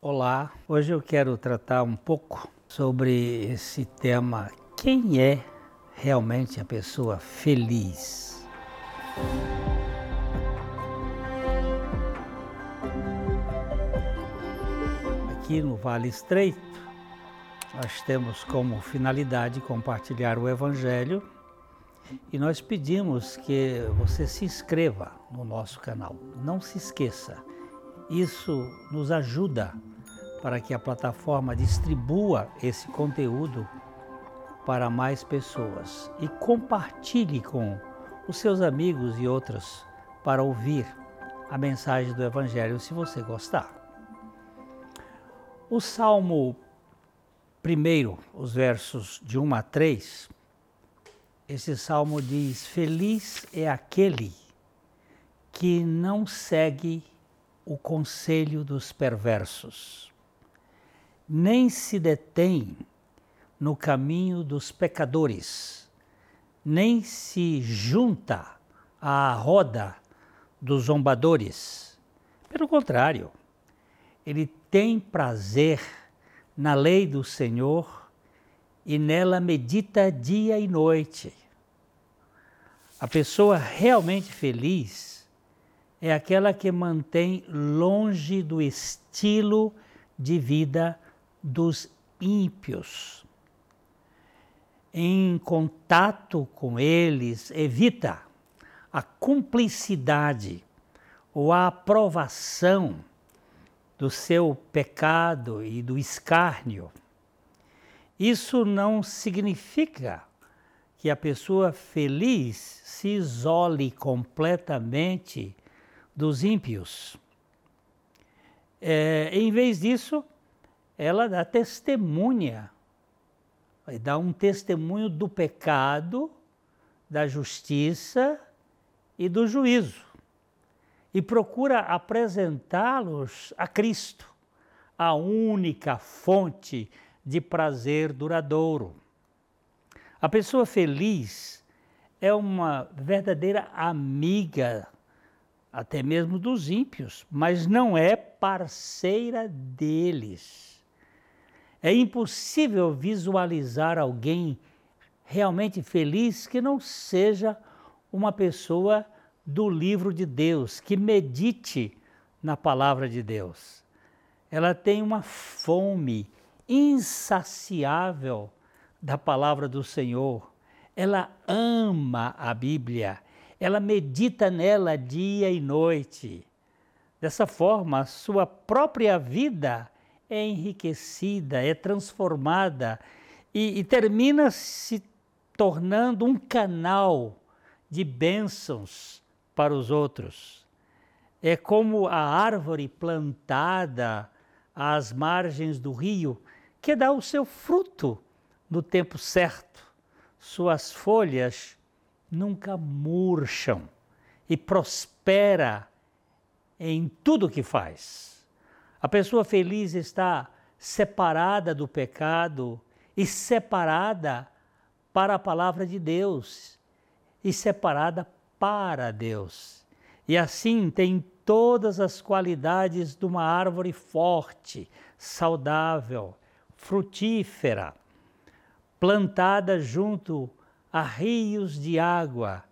Olá, hoje eu quero tratar um pouco sobre esse tema: quem é realmente a pessoa feliz? Aqui no Vale Estreito, nós temos como finalidade compartilhar o Evangelho e nós pedimos que você se inscreva no nosso canal. Não se esqueça isso nos ajuda para que a plataforma distribua esse conteúdo para mais pessoas e compartilhe com os seus amigos e outros para ouvir a mensagem do Evangelho se você gostar. O Salmo primeiro, os versos de 1 a 3, esse salmo diz: Feliz é aquele que não segue o conselho dos perversos, nem se detém no caminho dos pecadores, nem se junta à roda dos zombadores. Pelo contrário, ele tem prazer na lei do Senhor e nela medita dia e noite. A pessoa realmente feliz é aquela que mantém longe do estilo de vida dos ímpios. Em contato com eles, evita a cumplicidade ou a aprovação do seu pecado e do escárnio. Isso não significa que a pessoa feliz se isole completamente dos ímpios. É, em vez disso, ela dá testemunha, dá um testemunho do pecado, da justiça e do juízo. E procura apresentá-los a Cristo, a única fonte de prazer duradouro. A pessoa feliz é uma verdadeira amiga até mesmo dos ímpios, mas não é parceira deles. É impossível visualizar alguém realmente feliz que não seja uma pessoa do livro de Deus, que medite na palavra de Deus. Ela tem uma fome insaciável da palavra do Senhor. Ela ama a Bíblia ela medita nela dia e noite. Dessa forma, sua própria vida é enriquecida, é transformada e, e termina se tornando um canal de bênçãos para os outros. É como a árvore plantada às margens do rio que dá o seu fruto no tempo certo. Suas folhas nunca murcham e prospera em tudo que faz. A pessoa feliz está separada do pecado e separada para a palavra de Deus e separada para Deus. E assim tem todas as qualidades de uma árvore forte, saudável, frutífera, plantada junto a rios de água,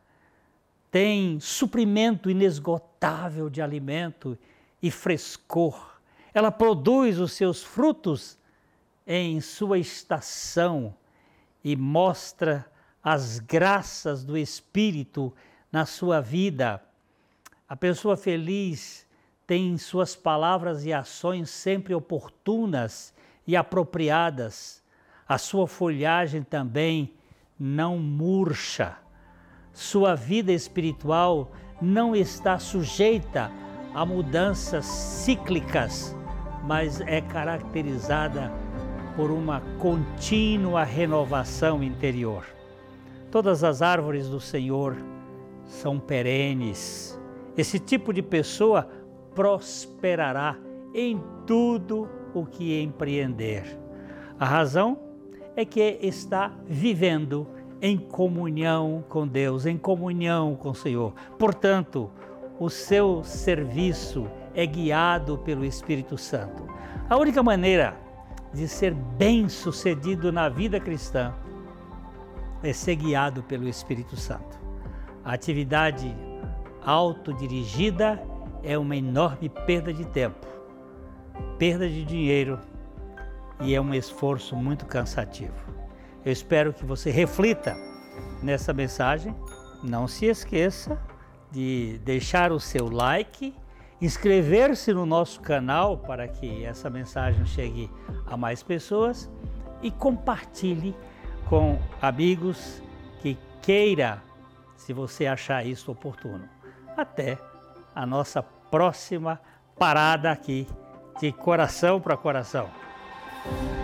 tem suprimento inesgotável de alimento e frescor. Ela produz os seus frutos em sua estação e mostra as graças do Espírito na sua vida. A pessoa feliz tem suas palavras e ações sempre oportunas e apropriadas. A sua folhagem também não murcha. Sua vida espiritual não está sujeita a mudanças cíclicas, mas é caracterizada por uma contínua renovação interior. Todas as árvores do Senhor são perenes. Esse tipo de pessoa prosperará em tudo o que empreender. A razão é que está vivendo em comunhão com Deus, em comunhão com o Senhor. Portanto, o seu serviço é guiado pelo Espírito Santo. A única maneira de ser bem-sucedido na vida cristã é ser guiado pelo Espírito Santo. A atividade autodirigida é uma enorme perda de tempo, perda de dinheiro e é um esforço muito cansativo. Eu espero que você reflita nessa mensagem. Não se esqueça de deixar o seu like, inscrever-se no nosso canal para que essa mensagem chegue a mais pessoas e compartilhe com amigos que queira, se você achar isso oportuno. Até a nossa próxima parada aqui de coração para coração. Thank you.